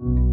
thank you.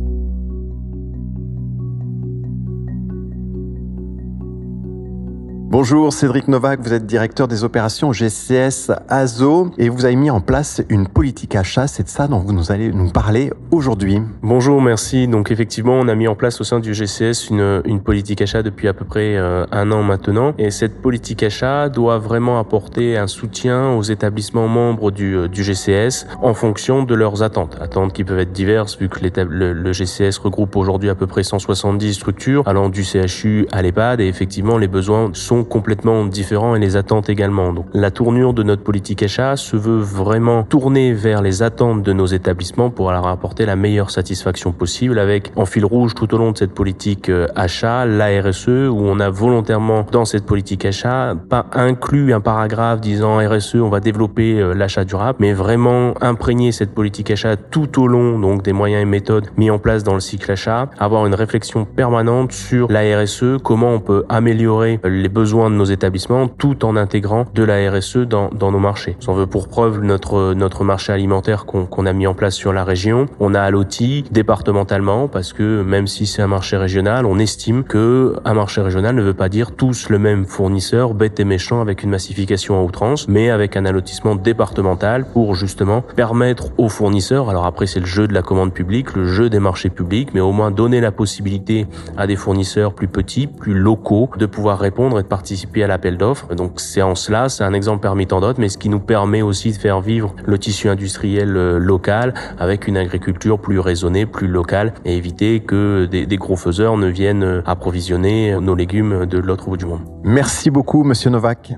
Bonjour Cédric Novak, vous êtes directeur des opérations GCS AZO et vous avez mis en place une politique achat, c'est de ça dont vous nous allez nous parler aujourd'hui. Bonjour, merci. Donc effectivement, on a mis en place au sein du GCS une, une politique achat depuis à peu près euh, un an maintenant et cette politique achat doit vraiment apporter un soutien aux établissements membres du, euh, du GCS en fonction de leurs attentes. Attentes qui peuvent être diverses vu que le, le GCS regroupe aujourd'hui à peu près 170 structures allant du CHU à l'EHPAD et effectivement les besoins sont complètement différents et les attentes également. Donc la tournure de notre politique achat se veut vraiment tourner vers les attentes de nos établissements pour leur apporter la meilleure satisfaction possible avec en fil rouge tout au long de cette politique euh, achat la RSE où on a volontairement dans cette politique achat pas inclus un paragraphe disant RSE on va développer euh, l'achat durable mais vraiment imprégner cette politique achat tout au long donc des moyens et méthodes mis en place dans le cycle achat avoir une réflexion permanente sur la RSE comment on peut améliorer les besoins de nos établissements tout en intégrant de la RSE dans, dans nos marchés. On veut pour preuve notre, notre marché alimentaire qu'on a mis en place sur la région. On a allotti départementalement parce que même si c'est un marché régional, on estime que un marché régional ne veut pas dire tous le même fournisseur bête et méchant avec une massification à outrance, mais avec un allotissement départemental pour justement permettre aux fournisseurs, alors après c'est le jeu de la commande publique, le jeu des marchés publics, mais au moins donner la possibilité à des fournisseurs plus petits, plus locaux, de pouvoir répondre et de participer à l'appel d'offres. Donc c'est en cela, c'est un exemple parmi tant d'autres, mais ce qui nous permet aussi de faire vivre le tissu industriel euh, local avec une agriculture plus raisonnée, plus locale et éviter que des, des gros faiseurs ne viennent approvisionner nos légumes de l'autre bout du monde. Merci beaucoup, Monsieur Novak.